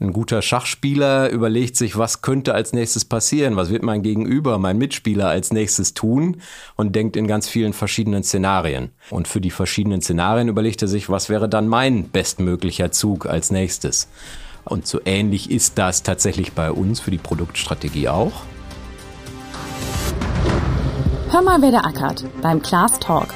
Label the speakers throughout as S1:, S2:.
S1: Ein guter Schachspieler überlegt sich, was könnte als nächstes passieren, was wird mein Gegenüber, mein Mitspieler als nächstes tun und denkt in ganz vielen verschiedenen Szenarien. Und für die verschiedenen Szenarien überlegt er sich, was wäre dann mein bestmöglicher Zug als nächstes. Und so ähnlich ist das tatsächlich bei uns für die Produktstrategie auch.
S2: Hör mal, wer da ackert beim Class Talk.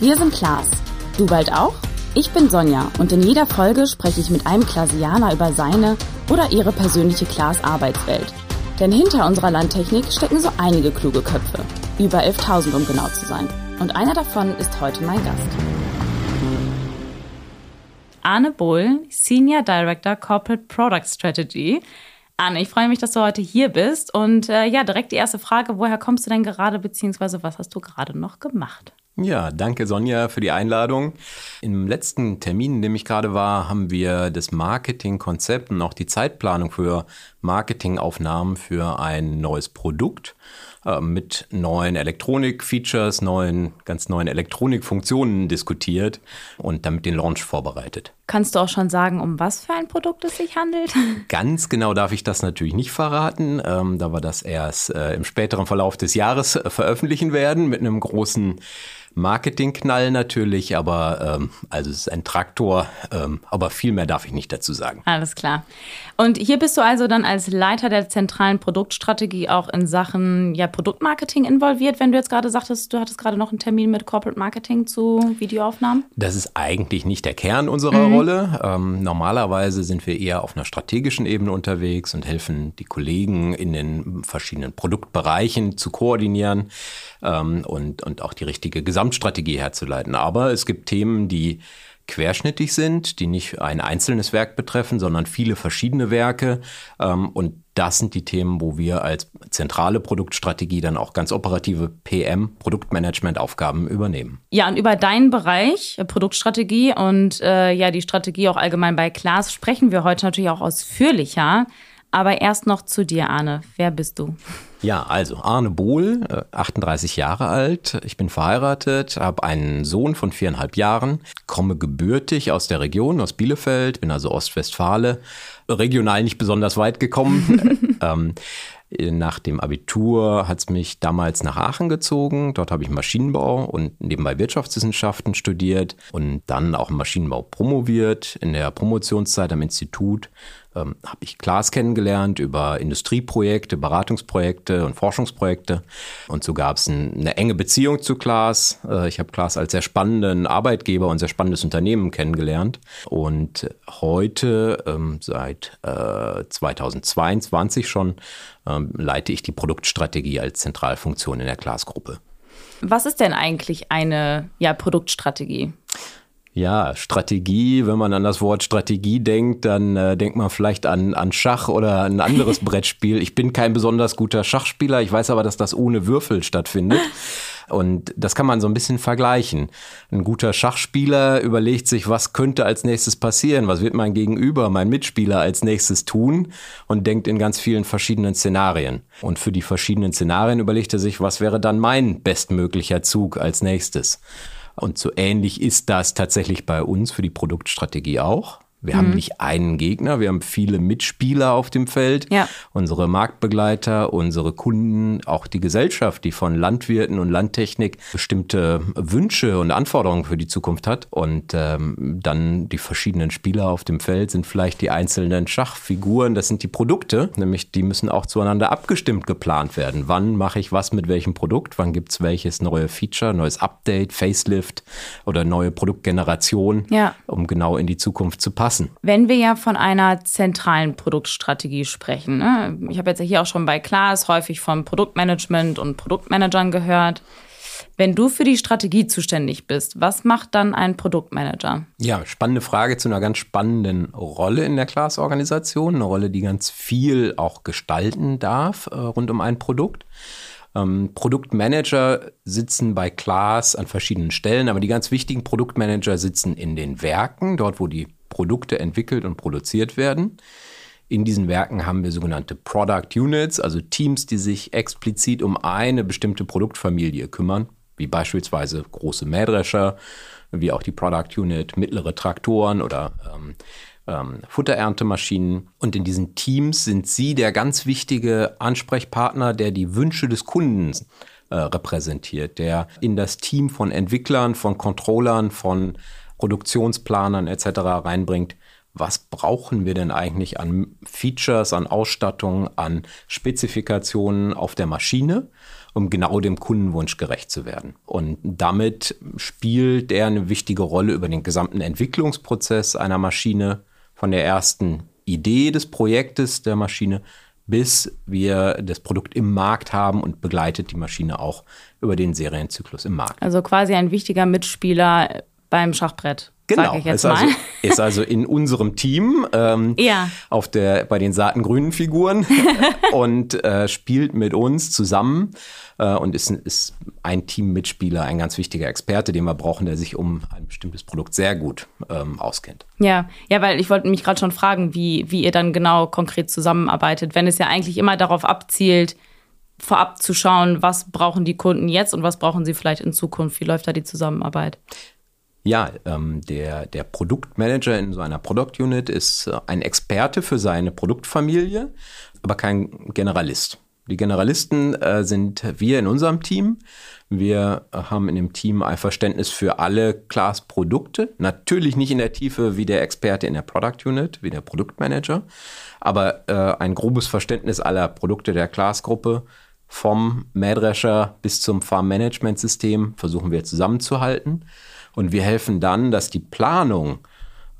S2: Wir sind Klaas. Du bald auch? Ich bin Sonja und in jeder Folge spreche ich mit einem Klasianer über seine oder ihre persönliche Klaas-Arbeitswelt. Denn hinter unserer Landtechnik stecken so einige kluge Köpfe. Über 11.000, um genau zu sein. Und einer davon ist heute mein Gast. Arne Bohl, Senior Director Corporate Product Strategy. Arne, ich freue mich, dass du heute hier bist. Und äh, ja, direkt die erste Frage: Woher kommst du denn gerade, beziehungsweise was hast du gerade noch gemacht?
S1: Ja, danke Sonja für die Einladung. Im letzten Termin, in dem ich gerade war, haben wir das Marketingkonzept und auch die Zeitplanung für Marketingaufnahmen für ein neues Produkt äh, mit neuen Elektronik-Features, neuen, ganz neuen Elektronikfunktionen diskutiert und damit den Launch vorbereitet.
S2: Kannst du auch schon sagen, um was für ein Produkt es sich handelt?
S1: Ganz genau darf ich das natürlich nicht verraten, ähm, da wir das erst äh, im späteren Verlauf des Jahres äh, veröffentlichen werden mit einem großen Marketingknall natürlich, aber ähm, also es ist ein Traktor, ähm, aber viel mehr darf ich nicht dazu sagen.
S2: Alles klar. Und hier bist du also dann als Leiter der zentralen Produktstrategie auch in Sachen ja, Produktmarketing involviert, wenn du jetzt gerade sagtest, du hattest gerade noch einen Termin mit Corporate Marketing zu Videoaufnahmen?
S1: Das ist eigentlich nicht der Kern unserer mhm. Rolle. Ähm, normalerweise sind wir eher auf einer strategischen Ebene unterwegs und helfen die Kollegen in den verschiedenen Produktbereichen zu koordinieren ähm, und, und auch die richtige Gesamtstrategie herzuleiten. Aber es gibt Themen, die querschnittig sind, die nicht ein einzelnes Werk betreffen, sondern viele verschiedene Werke. Ähm, und das sind die Themen, wo wir als zentrale Produktstrategie dann auch ganz operative PM, Produktmanagement-Aufgaben übernehmen.
S2: Ja, und über deinen Bereich, äh, Produktstrategie und äh, ja, die Strategie auch allgemein bei Klaas sprechen wir heute natürlich auch ausführlicher. Aber erst noch zu dir, Arne. Wer bist du?
S1: Ja, also Arne Bohl, 38 äh, Jahre alt. Ich bin verheiratet, habe einen Sohn von viereinhalb Jahren, komme gebürtig aus der Region, aus Bielefeld, bin also Ostwestfale, regional nicht besonders weit gekommen. ähm, nach dem Abitur hat es mich damals nach Aachen gezogen. Dort habe ich Maschinenbau und nebenbei Wirtschaftswissenschaften studiert und dann auch Maschinenbau promoviert. In der Promotionszeit am Institut ähm, habe ich Klaas kennengelernt über Industrieprojekte, Beratungsprojekte und Forschungsprojekte. Und so gab es ein, eine enge Beziehung zu Klaas. Äh, ich habe Klaas als sehr spannenden Arbeitgeber und sehr spannendes Unternehmen kennengelernt. Und heute, ähm, seit äh, 2022 schon, ähm, leite ich die Produktstrategie als Zentralfunktion in der Klaas-Gruppe.
S2: Was ist denn eigentlich eine ja, Produktstrategie?
S1: Ja, Strategie, wenn man an das Wort Strategie denkt, dann äh, denkt man vielleicht an, an Schach oder ein anderes Brettspiel. Ich bin kein besonders guter Schachspieler, ich weiß aber, dass das ohne Würfel stattfindet. Und das kann man so ein bisschen vergleichen. Ein guter Schachspieler überlegt sich, was könnte als nächstes passieren, was wird mein Gegenüber, mein Mitspieler als nächstes tun und denkt in ganz vielen verschiedenen Szenarien. Und für die verschiedenen Szenarien überlegt er sich, was wäre dann mein bestmöglicher Zug als nächstes. Und so ähnlich ist das tatsächlich bei uns für die Produktstrategie auch. Wir mhm. haben nicht einen Gegner, wir haben viele Mitspieler auf dem Feld. Ja. Unsere Marktbegleiter, unsere Kunden, auch die Gesellschaft, die von Landwirten und Landtechnik bestimmte Wünsche und Anforderungen für die Zukunft hat. Und ähm, dann die verschiedenen Spieler auf dem Feld sind vielleicht die einzelnen Schachfiguren, das sind die Produkte, nämlich die müssen auch zueinander abgestimmt geplant werden. Wann mache ich was mit welchem Produkt? Wann gibt es welches neue Feature, neues Update, Facelift oder neue Produktgeneration, ja. um genau in die Zukunft zu passen? Passen.
S2: Wenn wir ja von einer zentralen Produktstrategie sprechen, ne? ich habe jetzt hier auch schon bei Klaas häufig vom Produktmanagement und Produktmanagern gehört. Wenn du für die Strategie zuständig bist, was macht dann ein Produktmanager?
S1: Ja, spannende Frage zu einer ganz spannenden Rolle in der Class-Organisation. Eine Rolle, die ganz viel auch gestalten darf äh, rund um ein Produkt. Ähm, Produktmanager sitzen bei Class an verschiedenen Stellen, aber die ganz wichtigen Produktmanager sitzen in den Werken, dort wo die Produkte entwickelt und produziert werden. In diesen Werken haben wir sogenannte Product Units, also Teams, die sich explizit um eine bestimmte Produktfamilie kümmern, wie beispielsweise große Mähdrescher, wie auch die Product Unit, mittlere Traktoren oder ähm, ähm, Futtereerntemaschinen. Und in diesen Teams sind Sie der ganz wichtige Ansprechpartner, der die Wünsche des Kunden äh, repräsentiert, der in das Team von Entwicklern, von Controllern, von Produktionsplanern etc. reinbringt. Was brauchen wir denn eigentlich an Features, an Ausstattung, an Spezifikationen auf der Maschine? um genau dem Kundenwunsch gerecht zu werden. Und damit spielt er eine wichtige Rolle über den gesamten Entwicklungsprozess einer Maschine, von der ersten Idee des Projektes der Maschine bis wir das Produkt im Markt haben und begleitet die Maschine auch über den Serienzyklus im Markt.
S2: Also quasi ein wichtiger Mitspieler beim Schachbrett.
S1: Genau, ist also, ist, also, in unserem Team ähm, ja. auf der, bei den saatengrünen Figuren und äh, spielt mit uns zusammen äh, und ist, ist ein Teammitspieler, ein ganz wichtiger Experte, den wir brauchen, der sich um ein bestimmtes Produkt sehr gut ähm, auskennt.
S2: Ja, ja, weil ich wollte mich gerade schon fragen, wie, wie ihr dann genau konkret zusammenarbeitet, wenn es ja eigentlich immer darauf abzielt, vorab zu schauen, was brauchen die Kunden jetzt und was brauchen sie vielleicht in Zukunft. Wie läuft da die Zusammenarbeit?
S1: Ja, ähm, der, der Produktmanager in so einer Product Unit ist äh, ein Experte für seine Produktfamilie, aber kein Generalist. Die Generalisten äh, sind wir in unserem Team. Wir haben in dem Team ein Verständnis für alle Class-Produkte. Natürlich nicht in der Tiefe wie der Experte in der Product Unit, wie der Produktmanager, aber äh, ein grobes Verständnis aller Produkte der Class-Gruppe vom Mähdrescher bis zum Farm-Management-System versuchen wir zusammenzuhalten. Und wir helfen dann, dass die Planung,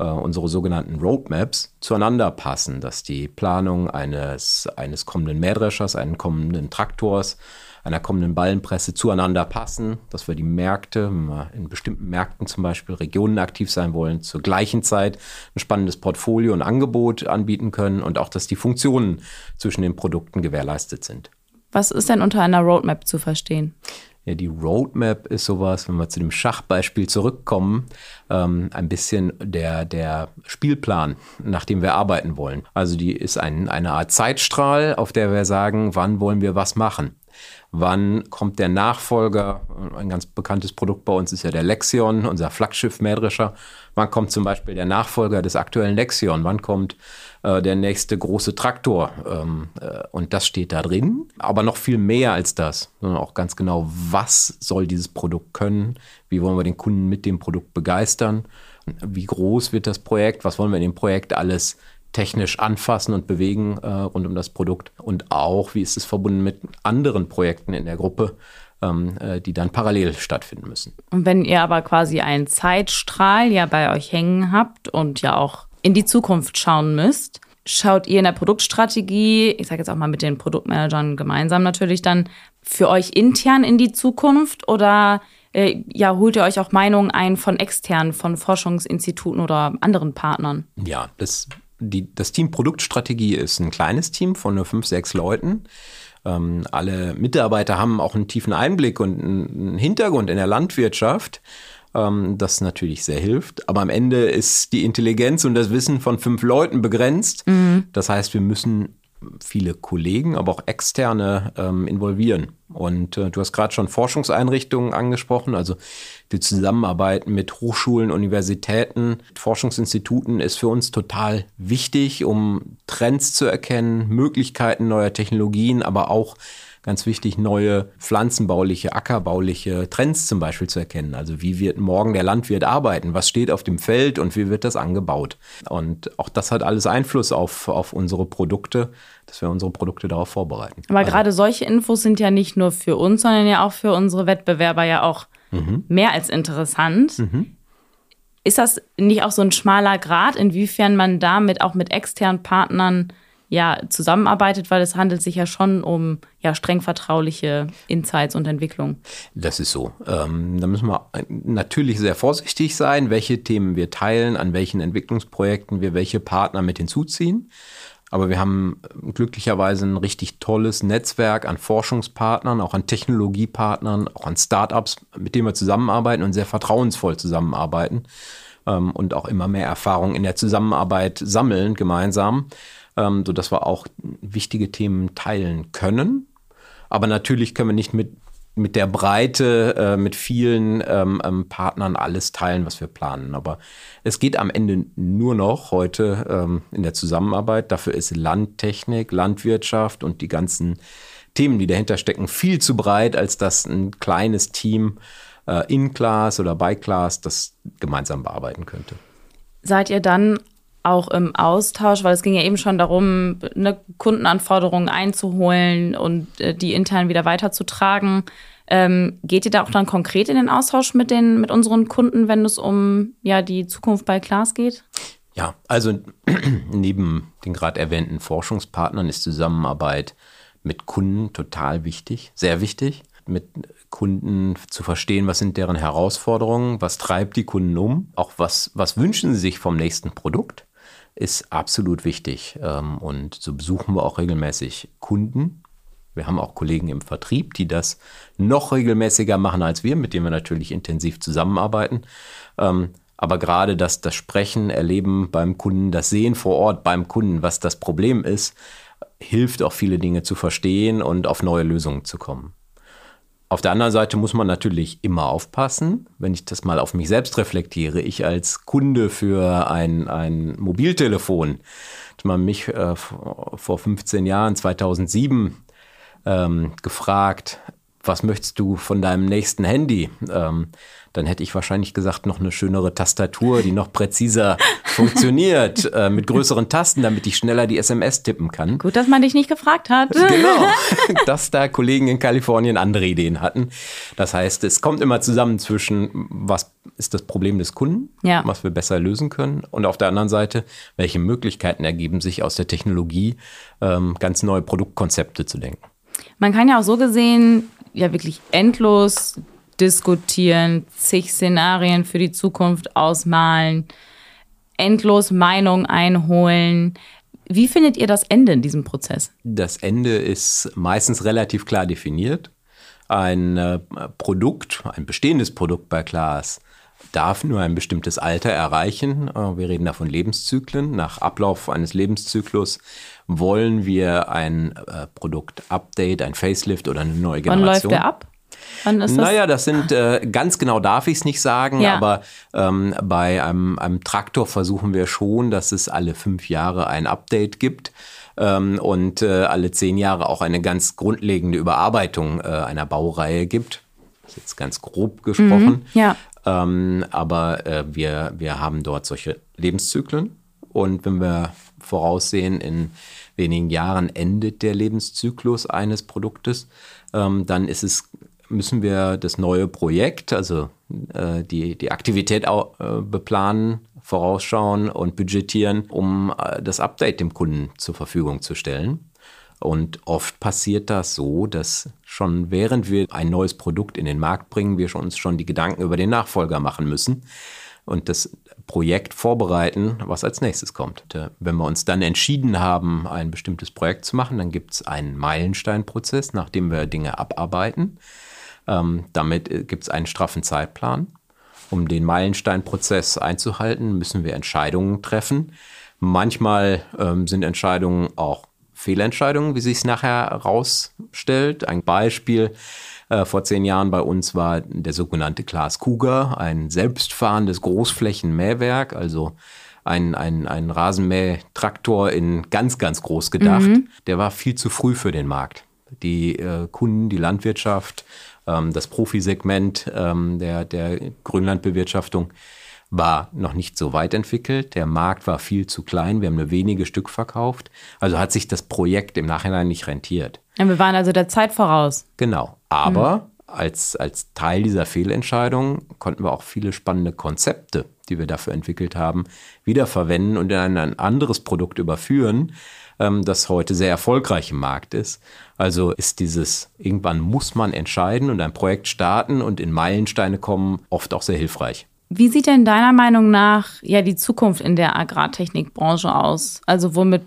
S1: äh, unsere sogenannten Roadmaps, zueinander passen, dass die Planung eines, eines kommenden Mähdreschers, eines kommenden Traktors, einer kommenden Ballenpresse zueinander passen, dass wir die Märkte, wenn wir in bestimmten Märkten zum Beispiel Regionen aktiv sein wollen, zur gleichen Zeit ein spannendes Portfolio und Angebot anbieten können und auch, dass die Funktionen zwischen den Produkten gewährleistet sind.
S2: Was ist denn unter einer Roadmap zu verstehen?
S1: Ja, die Roadmap ist sowas, wenn wir zu dem Schachbeispiel zurückkommen, ähm, ein bisschen der, der Spielplan, nach dem wir arbeiten wollen. Also die ist ein, eine Art Zeitstrahl, auf der wir sagen, wann wollen wir was machen. Wann kommt der Nachfolger? Ein ganz bekanntes Produkt bei uns ist ja der Lexion, unser Flaggschiff-Mähdrescher. Wann kommt zum Beispiel der Nachfolger des aktuellen Lexion? Wann kommt äh, der nächste große Traktor? Ähm, äh, und das steht da drin. Aber noch viel mehr als das, sondern auch ganz genau, was soll dieses Produkt können? Wie wollen wir den Kunden mit dem Produkt begeistern? Wie groß wird das Projekt? Was wollen wir in dem Projekt alles technisch anfassen und bewegen äh, rund um das Produkt und auch, wie ist es verbunden mit anderen Projekten in der Gruppe, ähm, äh, die dann parallel stattfinden müssen.
S2: Und wenn ihr aber quasi einen Zeitstrahl ja bei euch hängen habt und ja auch in die Zukunft schauen müsst, schaut ihr in der Produktstrategie, ich sage jetzt auch mal mit den Produktmanagern gemeinsam natürlich dann, für euch intern in die Zukunft oder äh, ja, holt ihr euch auch Meinungen ein von externen, von Forschungsinstituten oder anderen Partnern?
S1: Ja, das die, das Team Produktstrategie ist ein kleines Team von nur fünf, sechs Leuten. Ähm, alle Mitarbeiter haben auch einen tiefen Einblick und einen Hintergrund in der Landwirtschaft, ähm, das natürlich sehr hilft. Aber am Ende ist die Intelligenz und das Wissen von fünf Leuten begrenzt. Mhm. Das heißt, wir müssen viele Kollegen, aber auch externe ähm, involvieren. Und äh, du hast gerade schon Forschungseinrichtungen angesprochen, also die Zusammenarbeit mit Hochschulen, Universitäten, Forschungsinstituten ist für uns total wichtig, um Trends zu erkennen, Möglichkeiten neuer Technologien, aber auch ganz wichtig, neue pflanzenbauliche, ackerbauliche Trends zum Beispiel zu erkennen. Also wie wird morgen der Landwirt arbeiten? Was steht auf dem Feld und wie wird das angebaut? Und auch das hat alles Einfluss auf, auf unsere Produkte, dass wir unsere Produkte darauf vorbereiten.
S2: Aber also, gerade solche Infos sind ja nicht nur für uns, sondern ja auch für unsere Wettbewerber ja auch mhm. mehr als interessant. Mhm. Ist das nicht auch so ein schmaler Grad, inwiefern man damit auch mit externen Partnern ja zusammenarbeitet, weil es handelt sich ja schon um ja streng vertrauliche Insights und Entwicklung.
S1: Das ist so. Ähm, da müssen wir natürlich sehr vorsichtig sein, welche Themen wir teilen, an welchen Entwicklungsprojekten wir welche Partner mit hinzuziehen. Aber wir haben glücklicherweise ein richtig tolles Netzwerk an Forschungspartnern, auch an Technologiepartnern, auch an Startups, mit denen wir zusammenarbeiten und sehr vertrauensvoll zusammenarbeiten ähm, und auch immer mehr Erfahrung in der Zusammenarbeit sammeln gemeinsam ähm, sodass wir auch wichtige Themen teilen können. Aber natürlich können wir nicht mit mit der Breite, äh, mit vielen ähm, ähm, Partnern alles teilen, was wir planen. Aber es geht am Ende nur noch heute ähm, in der Zusammenarbeit. Dafür ist Landtechnik, Landwirtschaft und die ganzen Themen, die dahinter stecken, viel zu breit, als dass ein kleines Team äh, in Class oder bei Class das gemeinsam bearbeiten könnte.
S2: Seid ihr dann auch im Austausch, weil es ging ja eben schon darum, eine Kundenanforderungen einzuholen und äh, die intern wieder weiterzutragen. Ähm, geht ihr da auch dann konkret in den Austausch mit den mit unseren Kunden, wenn es um ja die Zukunft bei Klaas geht?
S1: Ja, also neben den gerade erwähnten Forschungspartnern ist Zusammenarbeit mit Kunden total wichtig, sehr wichtig. Mit Kunden zu verstehen, was sind deren Herausforderungen, was treibt die Kunden um, auch was, was wünschen sie sich vom nächsten Produkt ist absolut wichtig. Ähm, und so besuchen wir auch regelmäßig Kunden. Wir haben auch Kollegen im Vertrieb, die das noch regelmäßiger machen als wir, mit denen wir natürlich intensiv zusammenarbeiten. Ähm, aber gerade das, das Sprechen, Erleben beim Kunden, das Sehen vor Ort beim Kunden, was das Problem ist, hilft auch viele Dinge zu verstehen und auf neue Lösungen zu kommen. Auf der anderen Seite muss man natürlich immer aufpassen, wenn ich das mal auf mich selbst reflektiere. Ich als Kunde für ein, ein Mobiltelefon, dass man mich äh, vor 15 Jahren, 2007, ähm, gefragt, was möchtest du von deinem nächsten Handy? Ähm, dann hätte ich wahrscheinlich gesagt, noch eine schönere Tastatur, die noch präziser funktioniert, äh, mit größeren Tasten, damit ich schneller die SMS tippen kann.
S2: Gut, dass man dich nicht gefragt hat.
S1: Genau, dass da Kollegen in Kalifornien andere Ideen hatten. Das heißt, es kommt immer zusammen zwischen, was ist das Problem des Kunden, ja. was wir besser lösen können, und auf der anderen Seite, welche Möglichkeiten ergeben sich aus der Technologie, ähm, ganz neue Produktkonzepte zu denken.
S2: Man kann ja auch so gesehen ja wirklich endlos diskutieren, zig Szenarien für die Zukunft ausmalen, endlos Meinung einholen. Wie findet ihr das Ende in diesem Prozess?
S1: Das Ende ist meistens relativ klar definiert. Ein äh, Produkt, ein bestehendes Produkt bei Klaas darf nur ein bestimmtes Alter erreichen. Äh, wir reden da von Lebenszyklen. Nach Ablauf eines Lebenszyklus wollen wir ein äh, Produkt-Update, ein Facelift oder eine neue Generation.
S2: Wann läuft der ab?
S1: Wann ist das? Naja, das sind äh, ganz genau darf ich es nicht sagen, ja. aber ähm, bei einem, einem Traktor versuchen wir schon, dass es alle fünf Jahre ein Update gibt ähm, und äh, alle zehn Jahre auch eine ganz grundlegende Überarbeitung äh, einer Baureihe gibt. Das ist jetzt ganz grob gesprochen.
S2: Mhm, ja.
S1: Ähm, aber äh, wir, wir haben dort solche Lebenszyklen und wenn wir voraussehen, in wenigen Jahren endet der Lebenszyklus eines Produktes, ähm, dann ist es müssen wir das neue Projekt, also äh, die, die Aktivität auch, äh, beplanen, vorausschauen und budgetieren, um äh, das Update dem Kunden zur Verfügung zu stellen. Und oft passiert das so, dass schon während wir ein neues Produkt in den Markt bringen, wir uns schon die Gedanken über den Nachfolger machen müssen und das Projekt vorbereiten, was als nächstes kommt. Äh, wenn wir uns dann entschieden haben, ein bestimmtes Projekt zu machen, dann gibt es einen Meilensteinprozess, nachdem wir Dinge abarbeiten. Ähm, damit äh, gibt es einen straffen Zeitplan. Um den Meilensteinprozess einzuhalten, müssen wir Entscheidungen treffen. Manchmal ähm, sind Entscheidungen auch Fehlentscheidungen, wie sich es nachher herausstellt. Ein Beispiel äh, vor zehn Jahren bei uns war der sogenannte Klaas Cougar, ein selbstfahrendes Großflächenmähwerk, also ein, ein, ein Rasenmähtraktor in ganz, ganz groß gedacht. Mhm. Der war viel zu früh für den Markt. Die äh, Kunden, die Landwirtschaft ähm, das Profisegment ähm, der, der Grünlandbewirtschaftung war noch nicht so weit entwickelt. Der Markt war viel zu klein. Wir haben nur wenige Stück verkauft. Also hat sich das Projekt im Nachhinein nicht rentiert.
S2: Ja, wir waren also der Zeit voraus.
S1: Genau. Aber mhm. als, als Teil dieser Fehlentscheidung konnten wir auch viele spannende Konzepte, die wir dafür entwickelt haben, wiederverwenden und in ein, anderes Produkt überführen, ähm, das heute sehr erfolgreich im Markt ist. Also ist dieses, irgendwann muss man entscheiden und ein Projekt starten und in Meilensteine kommen, oft auch sehr hilfreich.
S2: Wie sieht denn deiner Meinung nach ja die Zukunft in der Agrartechnikbranche aus? Also womit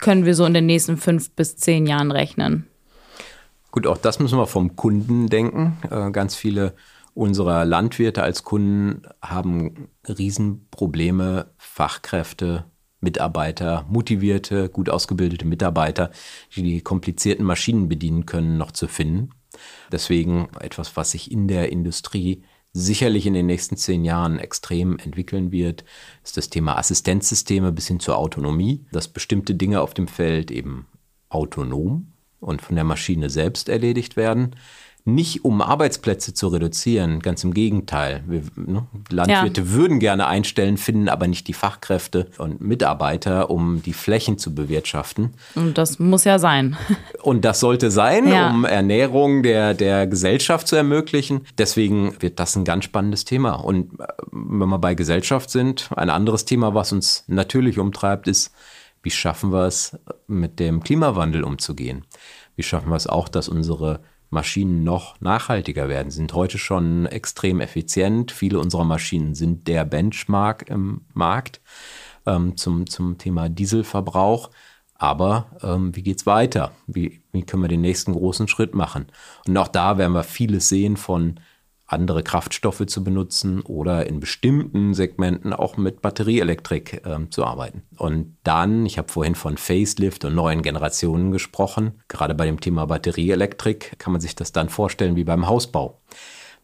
S2: können wir so in den nächsten fünf bis zehn Jahren rechnen?
S1: Gut, auch das müssen wir vom Kunden denken. Äh, ganz viele unserer Landwirte als Kunden haben Riesenprobleme, Fachkräfte Mitarbeiter, motivierte, gut ausgebildete Mitarbeiter, die die komplizierten Maschinen bedienen können, noch zu finden. Deswegen etwas, was sich in der Industrie sicherlich in den nächsten zehn Jahren extrem entwickeln wird, ist das Thema Assistenzsysteme bis hin zur Autonomie, dass bestimmte Dinge auf dem Feld eben autonom und von der Maschine selbst erledigt werden nicht um Arbeitsplätze zu reduzieren, ganz im Gegenteil. Wir, ne, Landwirte ja. würden gerne einstellen, finden aber nicht die Fachkräfte und Mitarbeiter, um die Flächen zu bewirtschaften.
S2: Und das muss ja sein.
S1: Und das sollte sein, ja. um Ernährung der, der Gesellschaft zu ermöglichen. Deswegen wird das ein ganz spannendes Thema. Und äh, wenn wir bei Gesellschaft sind, ein anderes Thema, was uns natürlich umtreibt, ist, wie schaffen wir es, mit dem Klimawandel umzugehen? Wie schaffen wir es auch, dass unsere Maschinen noch nachhaltiger werden, sind heute schon extrem effizient. Viele unserer Maschinen sind der Benchmark im Markt ähm, zum, zum Thema Dieselverbrauch. Aber ähm, wie geht's weiter? Wie, wie können wir den nächsten großen Schritt machen? Und auch da werden wir vieles sehen von andere Kraftstoffe zu benutzen oder in bestimmten Segmenten auch mit Batterieelektrik äh, zu arbeiten. Und dann, ich habe vorhin von Facelift und neuen Generationen gesprochen, gerade bei dem Thema Batterieelektrik kann man sich das dann vorstellen wie beim Hausbau.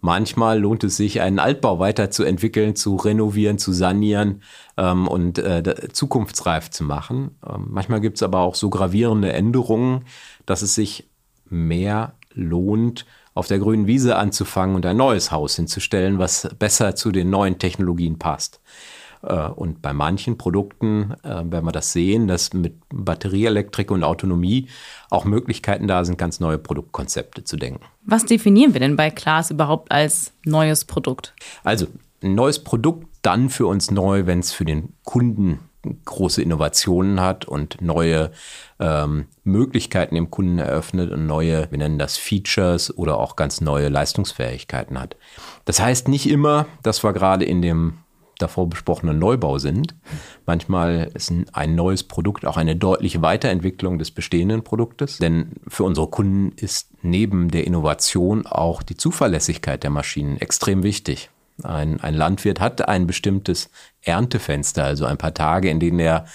S1: Manchmal lohnt es sich, einen Altbau weiterzuentwickeln, zu renovieren, zu sanieren ähm, und äh, zukunftsreif zu machen. Ähm, manchmal gibt es aber auch so gravierende Änderungen, dass es sich mehr lohnt, auf der grünen Wiese anzufangen und ein neues Haus hinzustellen, was besser zu den neuen Technologien passt. Äh, und bei manchen Produkten äh, werden wir das sehen, dass mit Batterieelektrik und Autonomie auch Möglichkeiten da sind, ganz neue Produktkonzepte zu denken.
S2: Was definieren wir denn bei Klaas überhaupt als neues Produkt?
S1: Also ein neues Produkt dann für uns neu, wenn es für den Kunden große Innovationen hat und neue ähm, Möglichkeiten dem Kunden eröffnet und neue, wir nennen das Features oder auch ganz neue Leistungsfähigkeiten hat. Das heißt nicht immer, dass wir gerade in dem davor besprochenen Neubau sind. Manchmal ist ein neues Produkt auch eine deutliche Weiterentwicklung des bestehenden Produktes. Denn für unsere Kunden ist neben der Innovation auch die Zuverlässigkeit der Maschinen extrem wichtig. Ein, ein Landwirt hat ein bestimmtes Erntefenster, also ein paar Tage, in denen er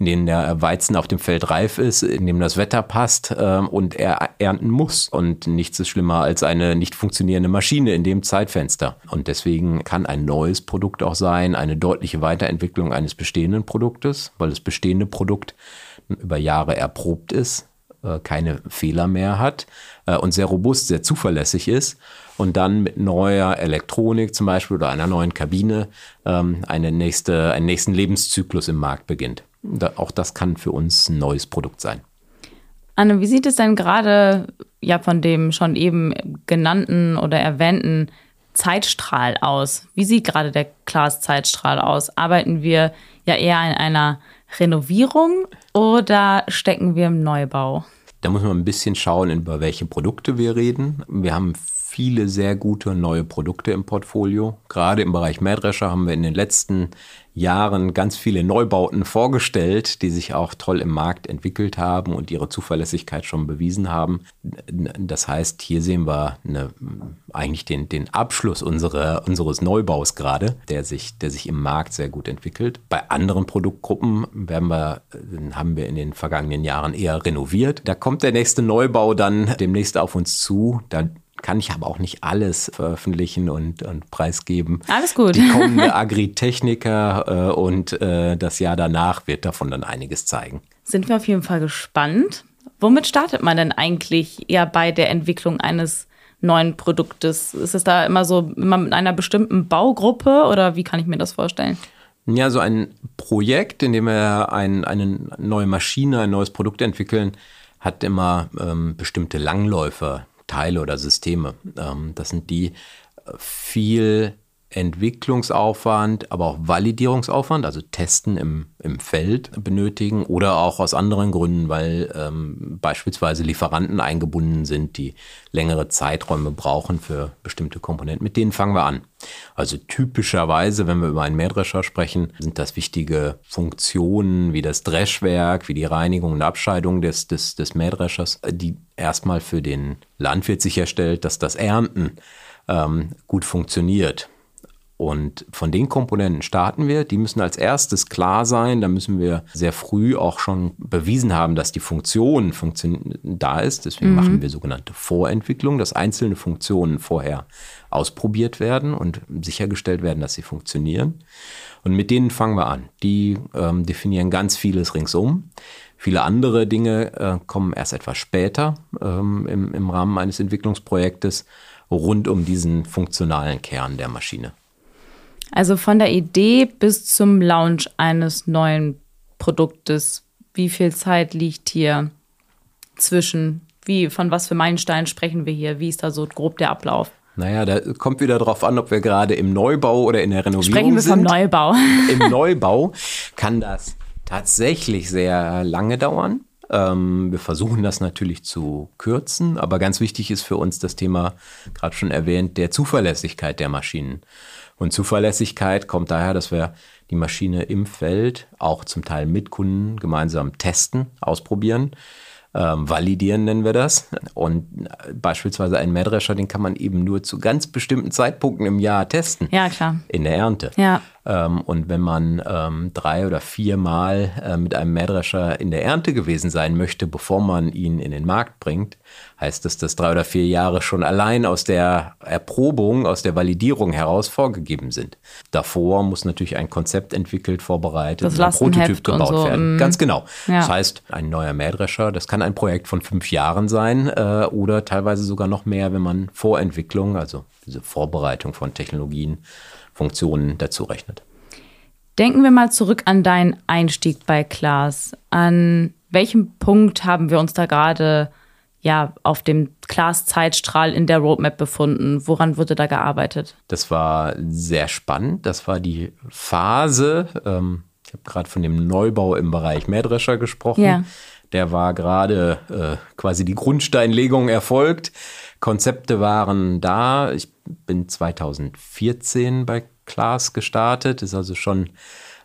S1: in denen der Weizen auf dem Feld reif ist, in dem das Wetter passt äh, und er ernten muss. Und nichts ist schlimmer als eine nicht funktionierende Maschine in dem Zeitfenster. Und deswegen kann ein neues Produkt auch sein, eine deutliche Weiterentwicklung eines bestehenden Produktes, weil das bestehende Produkt über Jahre erprobt ist, äh, keine Fehler mehr hat äh, und sehr robust, sehr zuverlässig ist und dann mit neuer Elektronik zum Beispiel oder einer neuen Kabine ähm, eine nächste, einen nächsten Lebenszyklus im Markt beginnt. Da, auch das kann für uns ein neues Produkt sein.
S2: Anne, wie sieht es denn gerade ja von dem schon eben genannten oder erwähnten Zeitstrahl aus? Wie sieht gerade der Klaas-Zeitstrahl aus? Arbeiten wir ja eher in einer Renovierung oder stecken wir im Neubau?
S1: Da muss man ein bisschen schauen, über welche Produkte wir reden. Wir haben viele sehr gute neue Produkte im Portfolio. Gerade im Bereich Mähdrescher haben wir in den letzten Jahren ganz viele Neubauten vorgestellt, die sich auch toll im Markt entwickelt haben und ihre Zuverlässigkeit schon bewiesen haben. Das heißt, hier sehen wir eine, eigentlich den, den Abschluss unserer, unseres Neubaus gerade, der sich, der sich im Markt sehr gut entwickelt. Bei anderen Produktgruppen werden wir, haben wir in den vergangenen Jahren eher renoviert. Da kommt der nächste Neubau dann demnächst auf uns zu. Da kann ich aber auch nicht alles veröffentlichen und, und preisgeben.
S2: Alles gut.
S1: Die kommende Agritechniker äh, und äh, das Jahr danach wird davon dann einiges zeigen.
S2: Sind wir auf jeden Fall gespannt. Womit startet man denn eigentlich eher bei der Entwicklung eines neuen Produktes? Ist es da immer so immer mit einer bestimmten Baugruppe oder wie kann ich mir das vorstellen?
S1: Ja, so ein Projekt, in dem wir ein, eine neue Maschine, ein neues Produkt entwickeln, hat immer ähm, bestimmte Langläufer, Teile oder Systeme. Ähm, das sind die äh, viel Entwicklungsaufwand, aber auch Validierungsaufwand, also Testen im, im Feld benötigen oder auch aus anderen Gründen, weil ähm, beispielsweise Lieferanten eingebunden sind, die längere Zeiträume brauchen für bestimmte Komponenten. Mit denen fangen wir an. Also typischerweise, wenn wir über einen Mähdrescher sprechen, sind das wichtige Funktionen wie das Dreschwerk, wie die Reinigung und Abscheidung des, des, des Mähdreschers, die erstmal für den Landwirt sicherstellt, dass das Ernten ähm, gut funktioniert. Und von den Komponenten starten wir. Die müssen als erstes klar sein. Da müssen wir sehr früh auch schon bewiesen haben, dass die Funktion da ist. Deswegen mhm. machen wir sogenannte Vorentwicklung, dass einzelne Funktionen vorher ausprobiert werden und sichergestellt werden, dass sie funktionieren. Und mit denen fangen wir an. Die ähm, definieren ganz vieles ringsum. Viele andere Dinge äh, kommen erst etwas später ähm, im, im Rahmen eines Entwicklungsprojektes rund um diesen funktionalen Kern der Maschine.
S2: Also von der Idee bis zum Launch eines neuen Produktes, wie viel Zeit liegt hier zwischen? Wie, von was für Meilensteinen sprechen wir hier? Wie ist da so grob der Ablauf?
S1: Naja, da kommt wieder darauf an, ob wir gerade im Neubau oder in der Renovierung
S2: Sprechen wir
S1: sind.
S2: vom Neubau.
S1: Im Neubau kann das tatsächlich sehr lange dauern. Ähm, wir versuchen das natürlich zu kürzen, aber ganz wichtig ist für uns das Thema, gerade schon erwähnt, der Zuverlässigkeit der Maschinen. Und Zuverlässigkeit kommt daher, dass wir die Maschine im Feld auch zum Teil mit Kunden gemeinsam testen, ausprobieren ähm, validieren nennen wir das. Und äh, beispielsweise einen Mähdrescher, den kann man eben nur zu ganz bestimmten Zeitpunkten im Jahr testen.
S2: Ja, klar.
S1: In der Ernte.
S2: Ja.
S1: Ähm, und wenn man ähm, drei oder viermal äh, mit einem Mähdrescher in der Ernte gewesen sein möchte, bevor man ihn in den Markt bringt, heißt das, dass drei oder vier Jahre schon allein aus der Erprobung, aus der Validierung heraus vorgegeben sind. Davor muss natürlich ein Konzept entwickelt, vorbereitet,
S2: das ein Prototyp gebaut so. werden.
S1: Mm. Ganz genau. Ja. Das heißt, ein neuer Mähdrescher, das kann ein Projekt von fünf Jahren sein äh, oder teilweise sogar noch mehr, wenn man Vorentwicklung, also diese Vorbereitung von Technologien, Funktionen dazu rechnet.
S2: Denken wir mal zurück an deinen Einstieg bei Klaas. An welchem Punkt haben wir uns da gerade ja, auf dem Klaas-Zeitstrahl in der Roadmap befunden? Woran wurde da gearbeitet?
S1: Das war sehr spannend. Das war die Phase, ähm, ich habe gerade von dem Neubau im Bereich Mähdrescher gesprochen. Ja. Der war gerade äh, quasi die Grundsteinlegung erfolgt. Konzepte waren da. Ich bin 2014 bei Klaas gestartet, ist also schon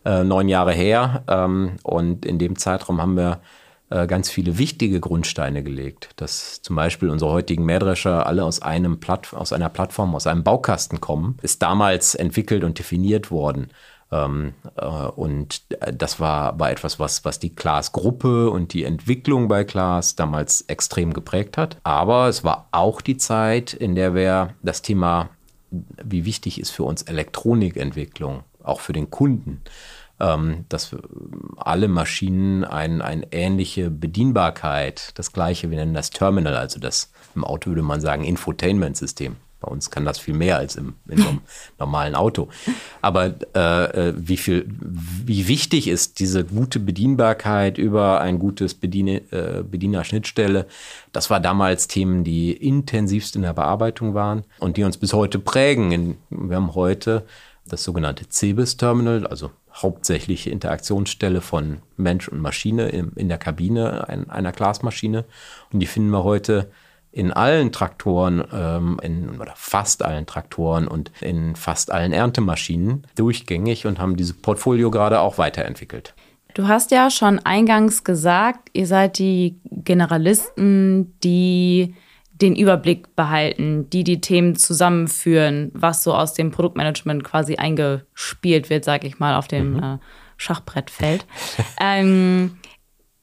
S1: äh, neun Jahre her. Ähm, und in dem Zeitraum haben wir äh, ganz viele wichtige Grundsteine gelegt, dass zum Beispiel unsere heutigen Mähdrescher alle aus, einem Platt, aus einer Plattform, aus einem Baukasten kommen, ist damals entwickelt und definiert worden. Ähm, äh, und das war, war etwas, was, was die Klaas-Gruppe und die Entwicklung bei Klaas damals extrem geprägt hat. Aber es war auch die Zeit, in der wir das Thema, wie wichtig ist für uns Elektronikentwicklung, auch für den Kunden, ähm, dass alle Maschinen eine ein ähnliche Bedienbarkeit, das gleiche, wir nennen das Terminal, also das im Auto würde man sagen Infotainment-System. Bei uns kann das viel mehr als im, in einem normalen Auto. Aber äh, äh, wie viel, wie wichtig ist diese gute Bedienbarkeit über ein gutes Bediene, äh, Bedienerschnittstelle? Das war damals Themen, die intensivst in der Bearbeitung waren und die uns bis heute prägen. Wir haben heute das sogenannte CEBIS-Terminal, also hauptsächliche Interaktionsstelle von Mensch und Maschine in, in der Kabine ein, einer Glasmaschine. Und die finden wir heute in allen Traktoren, ähm, in, oder fast allen Traktoren und in fast allen Erntemaschinen durchgängig und haben dieses Portfolio gerade auch weiterentwickelt.
S2: Du hast ja schon eingangs gesagt, ihr seid die Generalisten, die den Überblick behalten, die die Themen zusammenführen, was so aus dem Produktmanagement quasi eingespielt wird, sage ich mal, auf dem mhm. äh, Schachbrettfeld. ähm,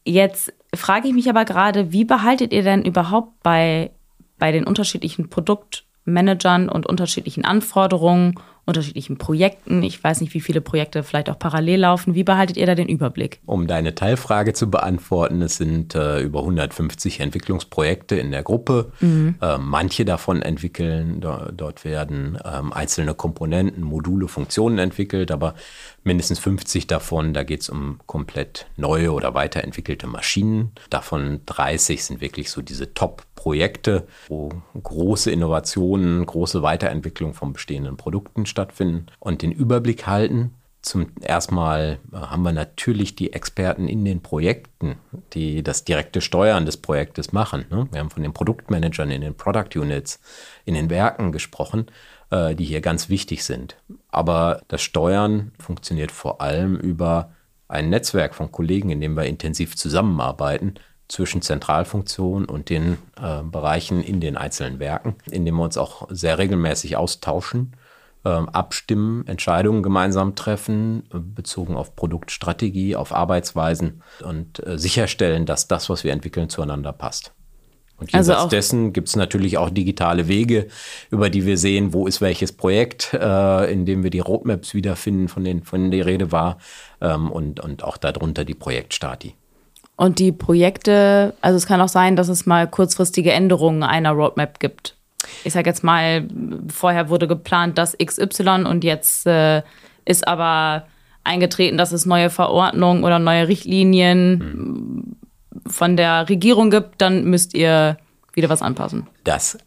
S2: jetzt frage ich mich aber gerade, wie behaltet ihr denn überhaupt bei, bei den unterschiedlichen Produktmanagern und unterschiedlichen Anforderungen unterschiedlichen Projekten. Ich weiß nicht, wie viele Projekte vielleicht auch parallel laufen. Wie behaltet ihr da den Überblick?
S1: Um deine Teilfrage zu beantworten, es sind äh, über 150 Entwicklungsprojekte in der Gruppe. Mhm. Äh, manche davon entwickeln, do, dort werden ähm, einzelne Komponenten, Module, Funktionen entwickelt, aber mindestens 50 davon, da geht es um komplett neue oder weiterentwickelte Maschinen. Davon 30 sind wirklich so diese Top-Projekte, wo große Innovationen, große Weiterentwicklung von bestehenden Produkten stattfinden und den Überblick halten. Zum erstmal äh, haben wir natürlich die Experten in den Projekten, die das direkte Steuern des Projektes machen. Ne? Wir haben von den Produktmanagern in den Product Units, in den Werken gesprochen, äh, die hier ganz wichtig sind. Aber das Steuern funktioniert vor allem über ein Netzwerk von Kollegen, in dem wir intensiv zusammenarbeiten zwischen Zentralfunktion und den äh, Bereichen in den einzelnen Werken, in dem wir uns auch sehr regelmäßig austauschen ähm, abstimmen, Entscheidungen gemeinsam treffen, äh, bezogen auf Produktstrategie, auf Arbeitsweisen und äh, sicherstellen, dass das, was wir entwickeln, zueinander passt. Und jenseits also dessen gibt es natürlich auch digitale Wege, über die wir sehen, wo ist welches Projekt, äh, in dem wir die Roadmaps wiederfinden, von denen, von denen die Rede war, ähm, und, und auch darunter die Projektstati.
S2: Und die Projekte, also es kann auch sein, dass es mal kurzfristige Änderungen einer Roadmap gibt ich sage jetzt mal, vorher wurde geplant, dass XY und jetzt äh, ist aber eingetreten, dass es neue Verordnungen oder neue Richtlinien mhm. von der Regierung gibt, dann müsst ihr wieder was anpassen.
S1: Das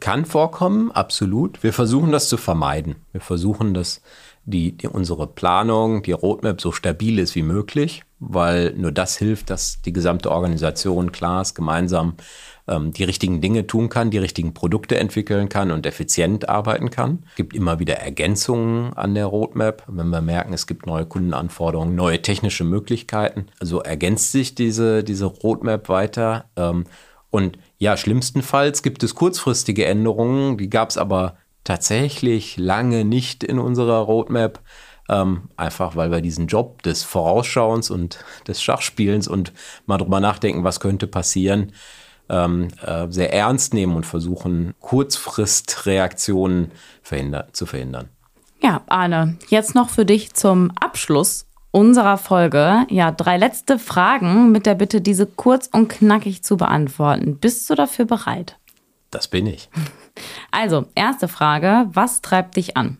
S1: kann vorkommen, absolut. Wir versuchen das zu vermeiden. Wir versuchen, dass die, die, unsere Planung, die Roadmap so stabil ist wie möglich, weil nur das hilft, dass die gesamte Organisation klar ist, gemeinsam ähm, die richtigen Dinge tun kann, die richtigen Produkte entwickeln kann und effizient arbeiten kann. Es gibt immer wieder Ergänzungen an der Roadmap, wenn wir merken, es gibt neue Kundenanforderungen, neue technische Möglichkeiten. Also ergänzt sich diese, diese Roadmap weiter. Ähm, und ja, schlimmstenfalls gibt es kurzfristige Änderungen, die gab es aber tatsächlich lange nicht in unserer Roadmap. Ähm, einfach weil wir diesen Job des Vorausschauens und des Schachspielens und mal drüber nachdenken, was könnte passieren, ähm, äh, sehr ernst nehmen und versuchen, Kurzfristreaktionen verhinder zu verhindern.
S2: Ja, Arne, jetzt noch für dich zum Abschluss unserer Folge. Ja, drei letzte Fragen mit der Bitte, diese kurz und knackig zu beantworten. Bist du dafür bereit?
S1: Das bin ich.
S2: Also, erste Frage, was treibt dich an?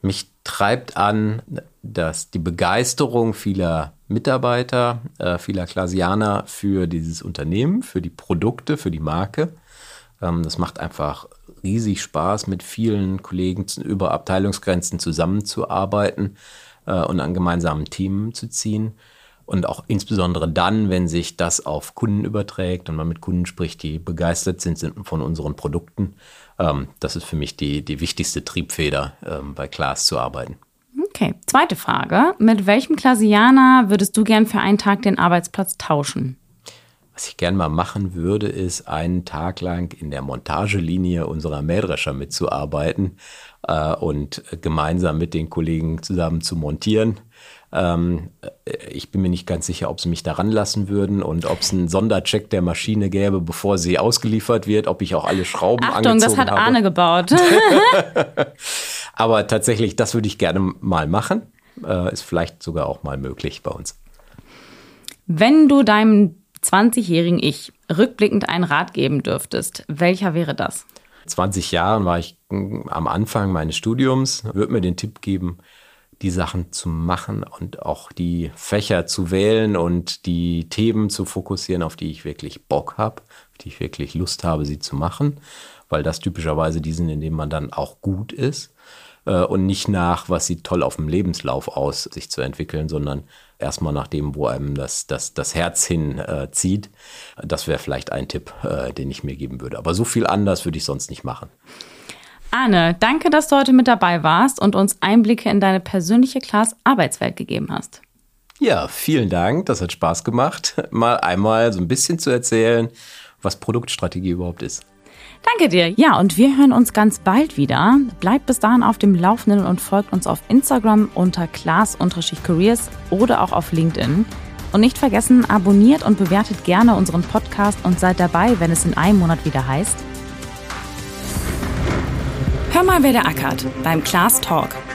S1: Mich treibt an, dass die Begeisterung vieler Mitarbeiter, äh, vieler Klasianer für dieses Unternehmen, für die Produkte, für die Marke. Ähm, das macht einfach riesig Spaß, mit vielen Kollegen über Abteilungsgrenzen zusammenzuarbeiten äh, und an gemeinsamen Themen zu ziehen. Und auch insbesondere dann, wenn sich das auf Kunden überträgt und man mit Kunden spricht, die begeistert sind, sind von unseren Produkten. Ähm, das ist für mich die, die wichtigste Triebfeder, ähm, bei Klaas zu arbeiten.
S2: Okay, zweite Frage. Mit welchem Klasianer würdest du gern für einen Tag den Arbeitsplatz tauschen?
S1: Was ich gern mal machen würde, ist einen Tag lang in der Montagelinie unserer Mähdrescher mitzuarbeiten äh, und gemeinsam mit den Kollegen zusammen zu montieren. Ähm, ich bin mir nicht ganz sicher, ob sie mich daran lassen würden und ob es einen Sondercheck der Maschine gäbe, bevor sie ausgeliefert wird, ob ich auch alle Schrauben
S2: Achtung,
S1: angezogen
S2: habe. das hat Arne gebaut.
S1: Aber tatsächlich, das würde ich gerne mal machen. Äh, ist vielleicht sogar auch mal möglich bei uns.
S2: Wenn du deinem 20-jährigen Ich rückblickend einen Rat geben dürftest, welcher wäre das?
S1: 20 Jahren war ich am Anfang meines Studiums, würde mir den Tipp geben, die Sachen zu machen und auch die Fächer zu wählen und die Themen zu fokussieren, auf die ich wirklich Bock habe, auf die ich wirklich Lust habe, sie zu machen, weil das typischerweise die sind, in denen man dann auch gut ist äh, und nicht nach, was sieht toll auf dem Lebenslauf aus, sich zu entwickeln, sondern erstmal nach dem, wo einem das, das, das Herz hinzieht. Äh, das wäre vielleicht ein Tipp, äh, den ich mir geben würde. Aber so viel anders würde ich sonst nicht machen.
S2: Arne, danke, dass du heute mit dabei warst und uns Einblicke in deine persönliche Class-Arbeitswelt gegeben hast.
S1: Ja, vielen Dank. Das hat Spaß gemacht, mal einmal so ein bisschen zu erzählen, was Produktstrategie überhaupt ist.
S2: Danke dir. Ja, und wir hören uns ganz bald wieder. Bleibt bis dahin auf dem Laufenden und folgt uns auf Instagram unter class-careers oder auch auf LinkedIn. Und nicht vergessen, abonniert und bewertet gerne unseren Podcast und seid dabei, wenn es in einem Monat wieder heißt. Hör mal, wer der ackert beim Class Talk.